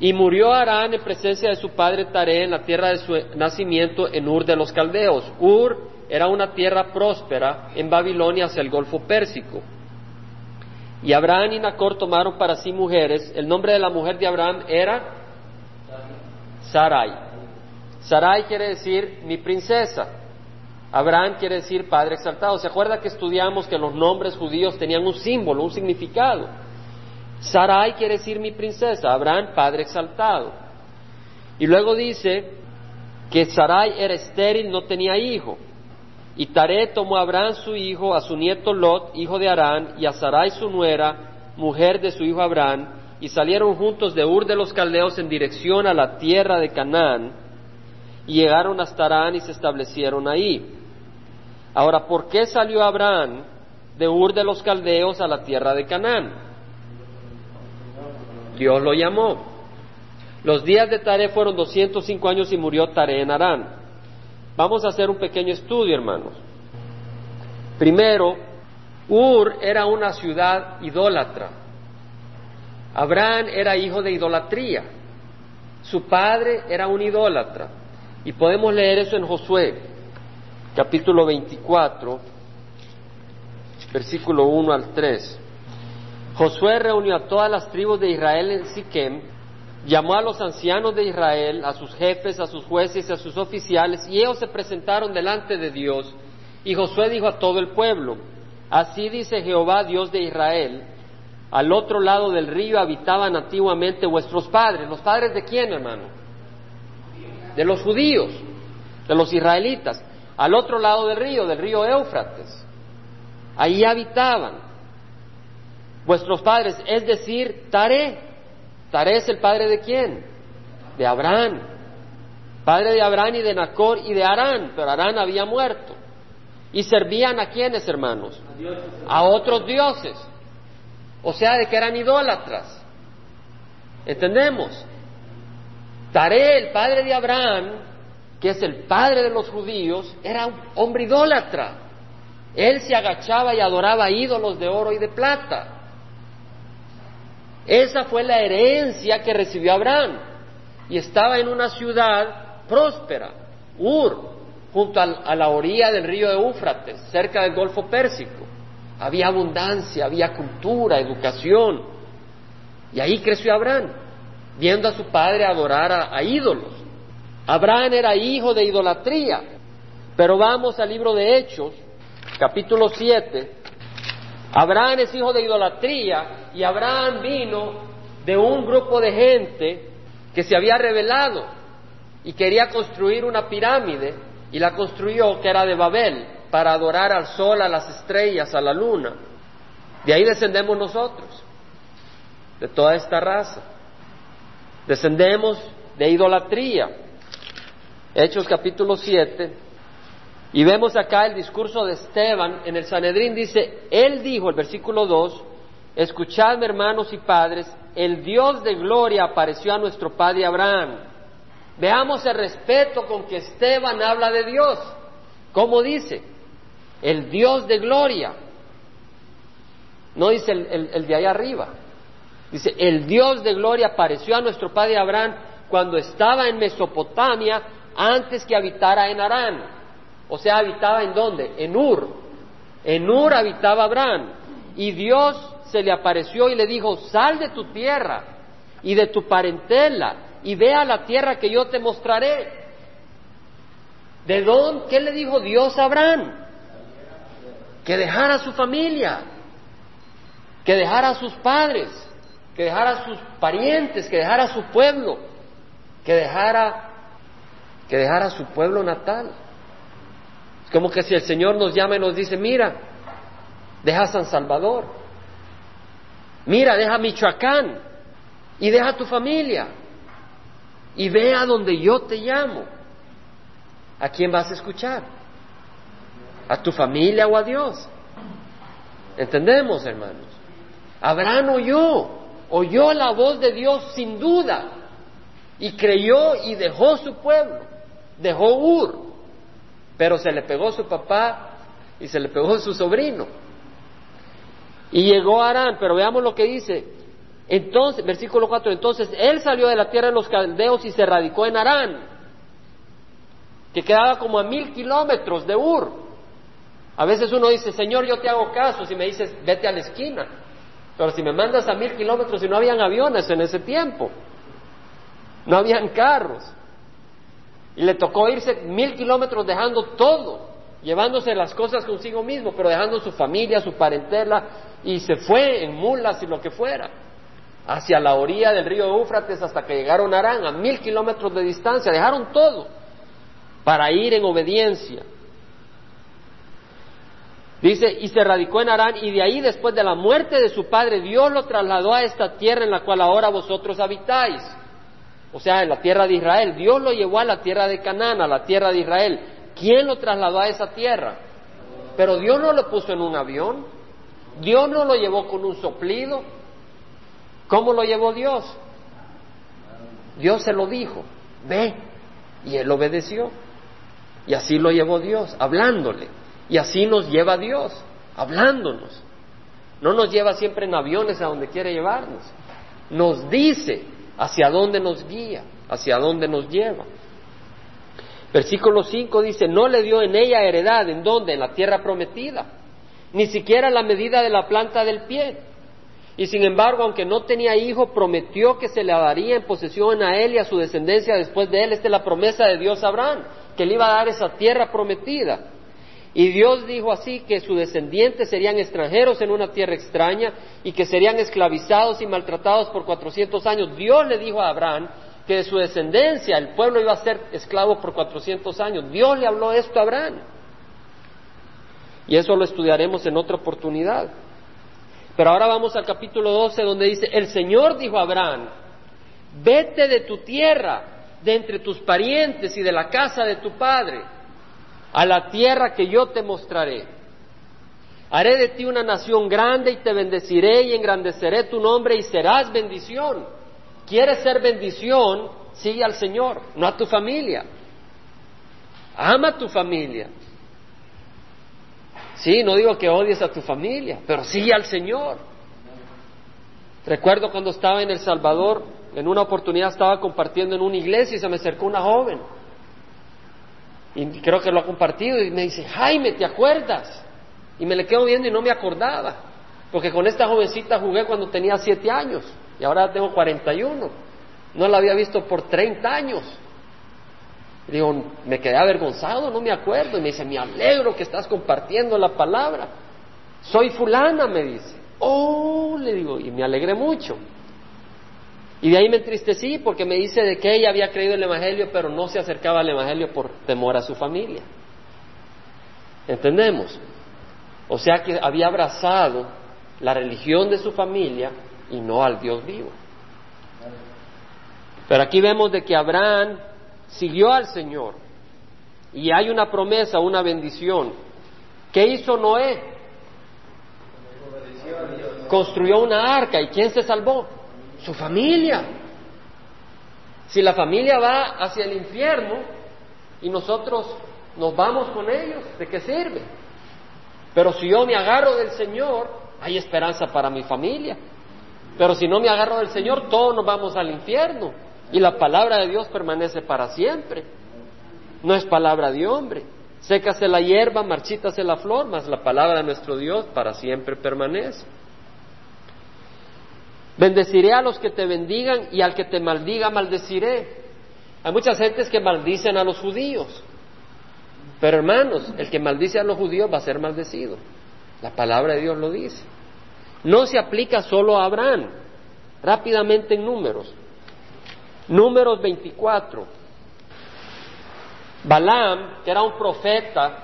[SPEAKER 1] Y murió Arán en presencia de su padre Taré en la tierra de su nacimiento en Ur de los Caldeos. Ur era una tierra próspera en Babilonia hacia el Golfo Pérsico. Y Abraham y Nacor tomaron para sí mujeres. El nombre de la mujer de Abraham era Sarai. Sarai quiere decir mi princesa. Abraham quiere decir padre exaltado. ¿Se acuerda que estudiamos que los nombres judíos tenían un símbolo, un significado? Sarai quiere decir mi princesa, Abraham padre exaltado. Y luego dice que Sarai era estéril, no tenía hijo. Y Taré tomó a Abraham su hijo, a su nieto Lot, hijo de Arán, y a Sarai su nuera, mujer de su hijo Abraham, y salieron juntos de Ur de los Caldeos en dirección a la tierra de Canaán, y llegaron hasta Arán y se establecieron ahí. Ahora, ¿por qué salió Abraham de Ur de los Caldeos a la tierra de Canaán? Dios lo llamó. Los días de Taré fueron 205 años y murió Taré en Arán. Vamos a hacer un pequeño estudio, hermanos. Primero, Ur era una ciudad idólatra. Abraham era hijo de idolatría. Su padre era un idólatra. Y podemos leer eso en Josué, capítulo 24, versículo 1 al 3. Josué reunió a todas las tribus de Israel en Siquem llamó a los ancianos de Israel, a sus jefes, a sus jueces y a sus oficiales, y ellos se presentaron delante de Dios. Y Josué dijo a todo el pueblo, así dice Jehová, Dios de Israel, al otro lado del río habitaban antiguamente vuestros padres. ¿Los padres de quién, hermano? De los judíos, de los israelitas. Al otro lado del río, del río Éufrates. Ahí habitaban vuestros padres, es decir, Tare, Taré es el padre de quién? De Abraham. Padre de Abraham y de Nacor y de Arán, pero Arán había muerto. Y servían a quienes, hermanos? A otros dioses. O sea, de que eran idólatras. ¿Entendemos? Taré, el padre de Abraham, que es el padre de los judíos, era un hombre idólatra. Él se agachaba y adoraba ídolos de oro y de plata. Esa fue la herencia que recibió Abraham. Y estaba en una ciudad próspera, Ur, junto a la orilla del río de Éufrates, cerca del Golfo Pérsico. Había abundancia, había cultura, educación. Y ahí creció Abraham, viendo a su padre adorar a, a ídolos. Abraham era hijo de idolatría. Pero vamos al libro de Hechos, capítulo 7. Abraham es hijo de idolatría y Abraham vino de un grupo de gente que se había rebelado y quería construir una pirámide y la construyó que era de Babel para adorar al sol, a las estrellas, a la luna. De ahí descendemos nosotros, de toda esta raza. Descendemos de idolatría. Hechos capítulo 7. Y vemos acá el discurso de Esteban en el Sanedrín. Dice, él dijo, el versículo 2, escuchadme hermanos y padres, el Dios de gloria apareció a nuestro padre Abraham Veamos el respeto con que Esteban habla de Dios. ¿Cómo dice? El Dios de gloria. No dice el, de allá arriba. Dice, el Dios de gloria apareció a nuestro padre Abraham cuando estaba en Mesopotamia antes que habitara en Arán. O sea, habitaba en dónde? En Ur. En Ur habitaba Abraham. Y Dios se le apareció y le dijo, sal de tu tierra y de tu parentela y ve a la tierra que yo te mostraré. ¿De dónde? ¿Qué le dijo Dios a Abraham? Que dejara a su familia, que dejara a sus padres, que dejara a sus parientes, que dejara a su pueblo, que dejara, que dejara a su pueblo natal. Es como que si el Señor nos llama y nos dice, mira, deja San Salvador, mira, deja Michoacán y deja tu familia y ve a donde yo te llamo. ¿A quién vas a escuchar? ¿A tu familia o a Dios? ¿Entendemos, hermanos? Abraham oyó, oyó la voz de Dios sin duda y creyó y dejó su pueblo, dejó Ur, pero se le pegó su papá y se le pegó su sobrino. Y llegó Arán, pero veamos lo que dice, entonces, versículo 4, entonces él salió de la tierra de los caldeos y se radicó en Arán, que quedaba como a mil kilómetros de Ur. A veces uno dice, Señor, yo te hago caso si me dices, vete a la esquina. Pero si me mandas a mil kilómetros y no habían aviones en ese tiempo, no habían carros. Y le tocó irse mil kilómetros dejando todo, llevándose las cosas consigo mismo, pero dejando su familia, su parentela, y se fue en mulas y lo que fuera hacia la orilla del río Éufrates hasta que llegaron a Arán, a mil kilómetros de distancia, dejaron todo para ir en obediencia. Dice, y se radicó en Arán, y de ahí después de la muerte de su padre, Dios lo trasladó a esta tierra en la cual ahora vosotros habitáis. O sea, en la tierra de Israel. Dios lo llevó a la tierra de Canaán, a la tierra de Israel. ¿Quién lo trasladó a esa tierra? Pero Dios no lo puso en un avión. Dios no lo llevó con un soplido. ¿Cómo lo llevó Dios? Dios se lo dijo, ve, y él obedeció. Y así lo llevó Dios, hablándole. Y así nos lleva Dios, hablándonos. No nos lleva siempre en aviones a donde quiere llevarnos. Nos dice hacia dónde nos guía, hacia dónde nos lleva. Versículo 5 dice, no le dio en ella heredad, ¿en dónde? En la tierra prometida. Ni siquiera la medida de la planta del pie. Y sin embargo, aunque no tenía hijo, prometió que se le daría en posesión a él y a su descendencia después de él. Esta es la promesa de Dios a Abraham, que le iba a dar esa tierra prometida. Y Dios dijo así que sus descendientes serían extranjeros en una tierra extraña y que serían esclavizados y maltratados por cuatrocientos años. Dios le dijo a Abraham que de su descendencia el pueblo iba a ser esclavo por cuatrocientos años. Dios le habló esto a Abraham. Y eso lo estudiaremos en otra oportunidad. Pero ahora vamos al capítulo 12 donde dice, el Señor dijo a Abraham, vete de tu tierra, de entre tus parientes y de la casa de tu padre, a la tierra que yo te mostraré. Haré de ti una nación grande y te bendeciré y engrandeceré tu nombre y serás bendición. ¿Quieres ser bendición? Sigue al Señor, no a tu familia. Ama a tu familia. Sí, no digo que odies a tu familia, pero sigue al Señor. Recuerdo cuando estaba en El Salvador, en una oportunidad estaba compartiendo en una iglesia y se me acercó una joven. Y creo que lo ha compartido y me dice, Jaime, ¿te acuerdas? Y me le quedo viendo y no me acordaba, porque con esta jovencita jugué cuando tenía siete años y ahora tengo 41. No la había visto por 30 años. digo, me quedé avergonzado, no me acuerdo. Y me dice, me alegro que estás compartiendo la palabra. Soy fulana, me dice. Oh, le digo, y me alegré mucho. Y de ahí me entristecí porque me dice de que ella había creído el Evangelio, pero no se acercaba al Evangelio por temor a su familia. ¿Entendemos? O sea que había abrazado la religión de su familia y no al Dios vivo. Pero aquí vemos de que Abraham siguió al Señor y hay una promesa, una bendición. ¿Qué hizo Noé? Construyó una arca y ¿quién se salvó? Su familia. Si la familia va hacia el infierno y nosotros nos vamos con ellos, ¿de qué sirve? Pero si yo me agarro del Señor, hay esperanza para mi familia. Pero si no me agarro del Señor, todos nos vamos al infierno. Y la palabra de Dios permanece para siempre. No es palabra de hombre. Sécase la hierba, marchítase la flor, mas la palabra de nuestro Dios para siempre permanece. Bendeciré a los que te bendigan y al que te maldiga maldeciré. Hay muchas gentes que maldicen a los judíos. Pero hermanos, el que maldice a los judíos va a ser maldecido. La palabra de Dios lo dice. No se aplica solo a Abraham. Rápidamente en números. Números 24. Balaam, que era un profeta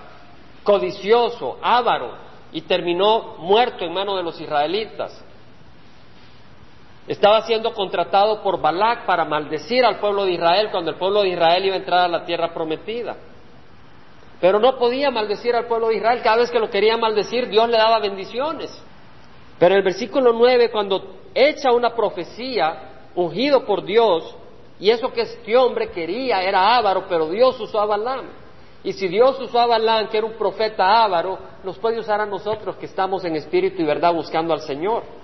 [SPEAKER 1] codicioso, avaro, y terminó muerto en manos de los israelitas. Estaba siendo contratado por Balac para maldecir al pueblo de Israel cuando el pueblo de Israel iba a entrar a la tierra prometida. Pero no podía maldecir al pueblo de Israel. Cada vez que lo quería maldecir, Dios le daba bendiciones. Pero el versículo 9, cuando echa una profecía ungido por Dios, y eso que este hombre quería era Ávaro, pero Dios usó a Balaam. Y si Dios usó a Balaam, que era un profeta Ávaro, nos puede usar a nosotros que estamos en espíritu y verdad buscando al Señor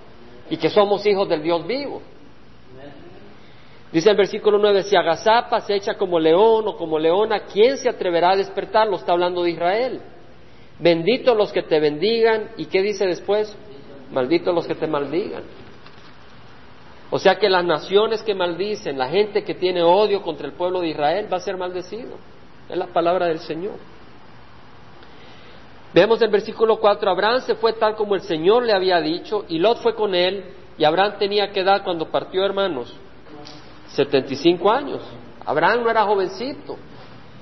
[SPEAKER 1] y que somos hijos del Dios vivo. Dice el versículo 9, si agazapa se echa como león o como leona, ¿quién se atreverá a despertarlo? Está hablando de Israel. Bendito los que te bendigan. ¿Y qué dice después? Maldito los que te maldigan. O sea que las naciones que maldicen, la gente que tiene odio contra el pueblo de Israel va a ser maldecido. Es la palabra del Señor. Vemos el versículo 4, Abraham se fue tal como el Señor le había dicho y Lot fue con él y Abraham tenía que edad cuando partió hermanos 75 años. Abraham no era jovencito,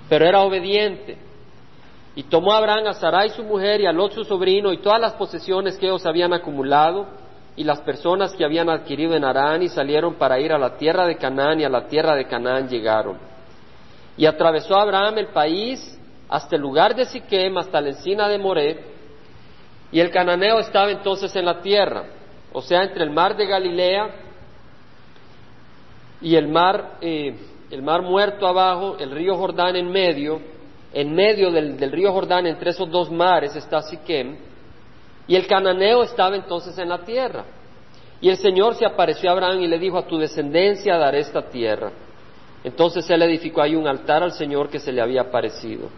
[SPEAKER 1] pero era obediente. Y tomó Abraham a Sarai su mujer y a Lot su sobrino y todas las posesiones que ellos habían acumulado y las personas que habían adquirido en Arán y salieron para ir a la tierra de Canaán y a la tierra de Canaán llegaron. Y atravesó Abraham el país hasta el lugar de Siquem, hasta la encina de Moret, y el cananeo estaba entonces en la tierra, o sea, entre el mar de Galilea y el mar, eh, el mar muerto abajo, el río Jordán en medio, en medio del, del, río Jordán, entre esos dos mares está Siquem, y el cananeo estaba entonces en la tierra. Y el Señor se apareció a Abraham y le dijo, a tu descendencia daré esta tierra. Entonces él edificó ahí un altar al Señor que se le había aparecido.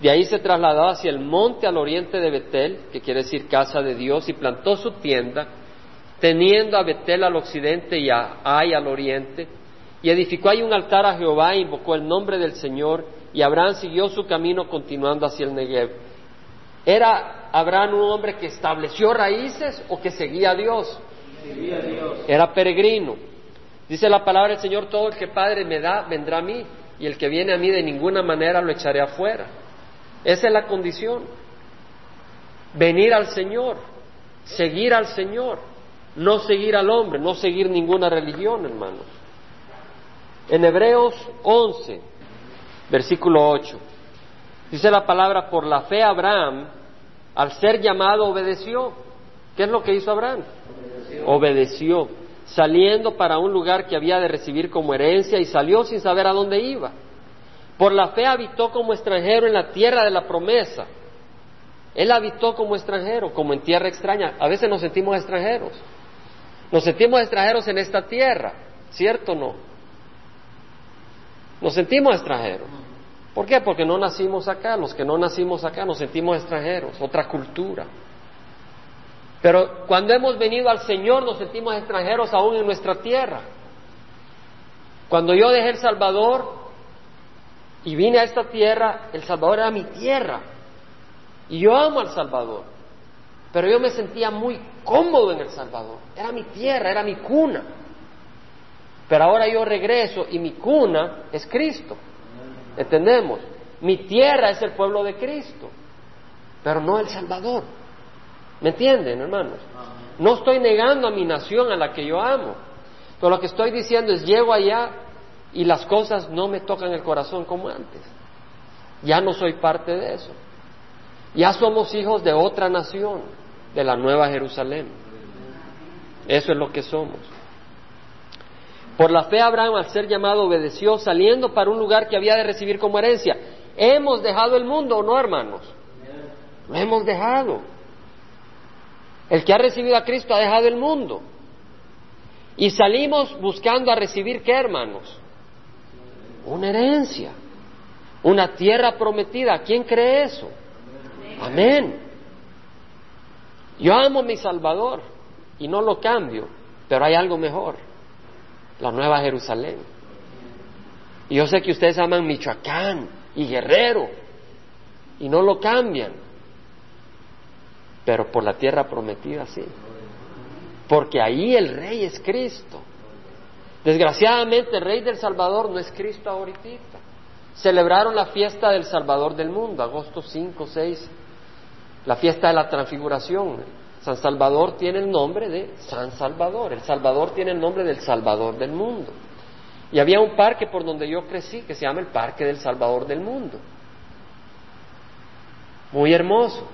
[SPEAKER 1] De ahí se trasladó hacia el monte al oriente de Betel, que quiere decir casa de Dios, y plantó su tienda teniendo a Betel al occidente y a Ai al oriente, y edificó ahí un altar a Jehová e invocó el nombre del Señor, y Abraham siguió su camino continuando hacia el Negev. ¿Era Abraham un hombre que estableció raíces o que seguía a Dios? Seguía a Dios. Era peregrino. Dice la palabra del Señor, todo el que Padre me da, vendrá a mí, y el que viene a mí de ninguna manera lo echaré afuera. Esa es la condición. Venir al Señor, seguir al Señor no seguir al hombre, no seguir ninguna religión, hermanos. En Hebreos 11, versículo 8, Dice la palabra, por la fe Abraham, al ser llamado, obedeció. ¿Qué es lo que hizo Abraham? Obedeció. saliendo para un lugar que había de recibir como herencia y salió sin saber a dónde iba. Por la fe habitó como extranjero en la tierra de la promesa. Él habitó como extranjero, como en tierra extraña. A veces nos sentimos extranjeros. Nos sentimos extranjeros en esta tierra, ¿cierto o no? Nos sentimos extranjeros. ¿Por qué? Porque no nacimos acá. Los que no nacimos acá nos sentimos extranjeros, otra cultura. Pero cuando hemos venido al Señor nos sentimos extranjeros aún en nuestra tierra. Cuando yo dejé El Salvador y vine a esta tierra, El Salvador era mi tierra. Y yo amo al Salvador. Pero yo me sentía muy cómodo en El Salvador. Era mi tierra, era mi cuna. Pero ahora yo regreso y mi cuna es Cristo. ¿Entendemos? Mi tierra es el pueblo de Cristo, pero no El Salvador. ¿Me entienden, hermanos? No estoy negando a mi nación a la que yo amo. Pero lo que estoy diciendo es, llego allá y las cosas no me tocan el corazón como antes. Ya no soy parte de eso. Ya somos hijos de otra nación, de la Nueva Jerusalén. Eso es lo que somos. Por la fe Abraham, al ser llamado, obedeció, saliendo para un lugar que había de recibir como herencia. ¿Hemos dejado el mundo o no, hermanos? Lo hemos dejado. El que ha recibido a Cristo ha dejado el mundo. Y salimos buscando a recibir qué, hermanos? Una herencia, una tierra prometida. ¿Quién cree eso? Amén. Yo amo a mi Salvador y no lo cambio, pero hay algo mejor la Nueva Jerusalén. Y yo sé que ustedes aman Michoacán y Guerrero y no lo cambian, pero por la tierra prometida sí, porque ahí el rey es Cristo. Desgraciadamente el rey del Salvador no es Cristo ahorita. Celebraron la fiesta del Salvador del mundo, agosto 5, 6, la fiesta de la transfiguración, San Salvador tiene el nombre de San Salvador. El Salvador tiene el nombre del Salvador del mundo. Y había un parque por donde yo crecí que se llama el Parque del Salvador del mundo. Muy hermoso.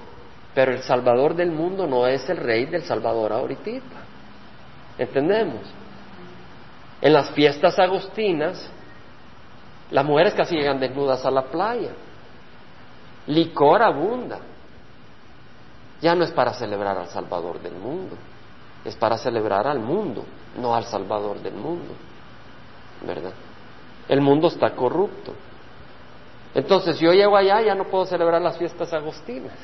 [SPEAKER 1] Pero el Salvador del mundo no es el rey del Salvador ahorita. ¿Entendemos? En las fiestas agostinas, las mujeres casi llegan desnudas a la playa. Licor abunda ya no es para celebrar al Salvador del mundo, es para celebrar al mundo, no al Salvador del mundo, ¿verdad? El mundo está corrupto. Entonces, yo llego allá, ya no puedo celebrar las fiestas agostinas.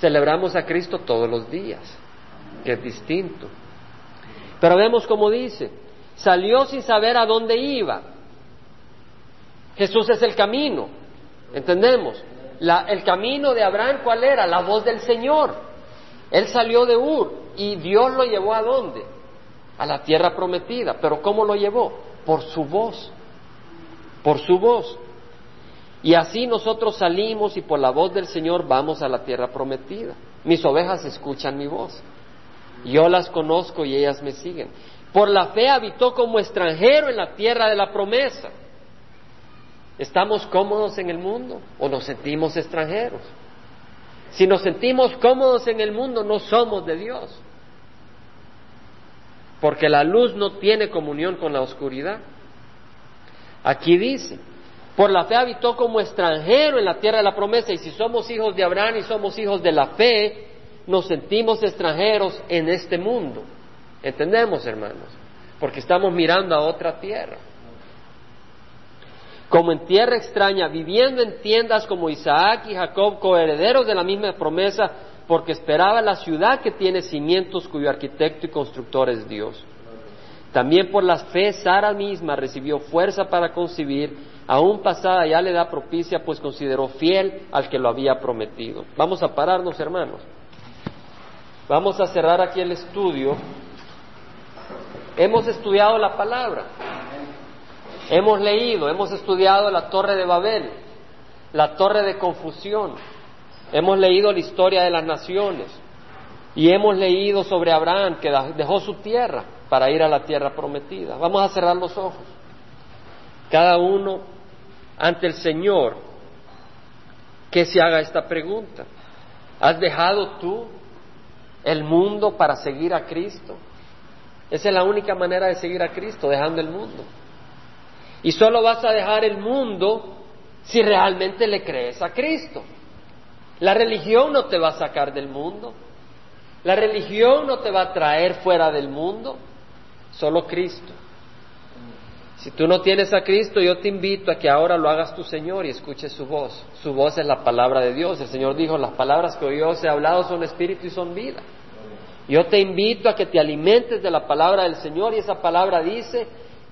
[SPEAKER 1] Celebramos a Cristo todos los días, que es distinto. Pero vemos como dice, salió sin saber a dónde iba. Jesús es el camino, ¿entendemos? el camino de Abraham, ¿cuál era? La voz del Señor. Él salió de Ur y Dios lo llevó a dónde? A la tierra prometida. ¿Pero cómo lo llevó? Por su voz. Por su voz. Y así nosotros salimos y por la voz del Señor vamos a la tierra prometida. Mis ovejas escuchan mi voz. Yo las conozco y ellas me siguen. Por la fe habitó como extranjero en la tierra de la promesa. ¿Estamos cómodos en el mundo o nos sentimos extranjeros? Si nos sentimos cómodos en el mundo, no somos de Dios. Porque la luz no tiene comunión con la oscuridad. Aquí dice, por la fe habitó como extranjero en la tierra de la promesa, y si somos hijos de Abraham y somos hijos de la fe, nos sentimos extranjeros en este mundo. ¿Entendemos, hermanos? Porque estamos mirando a otra tierra como en tierra extraña, viviendo en tiendas como Isaac y Jacob, coherederos de la misma promesa, porque esperaba la ciudad que tiene cimientos cuyo arquitecto y constructor es Dios. También por la fe Sara misma recibió fuerza para concebir, aún pasada ya le da propicia, pues consideró fiel al que lo había prometido. Vamos a pararnos, hermanos. Vamos a cerrar aquí el estudio. Hemos estudiado la palabra. Hemos leído, hemos estudiado la torre de Babel, la torre de confusión, hemos leído la historia de las naciones y hemos leído sobre Abraham que dejó su tierra para ir a la tierra prometida. Vamos a cerrar los ojos. Cada uno ante el Señor que se haga esta pregunta. ¿Has dejado tú el mundo para seguir a Cristo? Esa es la única manera de seguir a Cristo, dejando el mundo. Y solo vas a dejar el mundo si realmente le crees a Cristo. La religión no te va a sacar del mundo. La religión no te va a traer fuera del mundo. Solo Cristo. Si tú no tienes a Cristo, yo te invito a que ahora lo hagas tu Señor y escuches su voz. Su voz es la palabra de Dios. El Señor dijo, las palabras que hoy os he hablado son espíritu y son vida. Yo te invito a que te alimentes de la palabra del Señor y esa palabra dice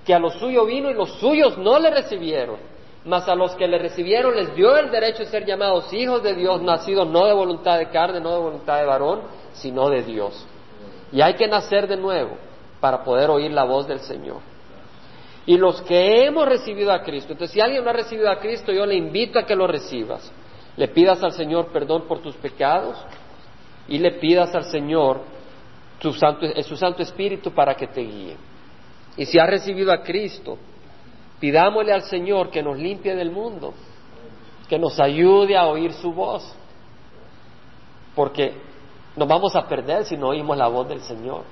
[SPEAKER 1] que a los suyos vino y los suyos no le recibieron, mas a los que le recibieron les dio el derecho de ser llamados hijos de Dios, nacidos no de voluntad de carne, no de voluntad de varón, sino de Dios. Y hay que nacer de nuevo para poder oír la voz del Señor. Y los que hemos recibido a Cristo, entonces si alguien no ha recibido a Cristo, yo le invito a que lo recibas. Le pidas al Señor perdón por tus pecados y le pidas al Señor su Santo, su Santo Espíritu para que te guíe. Y si has recibido a Cristo, pidámosle al Señor que nos limpie del mundo, que nos ayude a oír su voz, porque nos vamos a perder si no oímos la voz del Señor.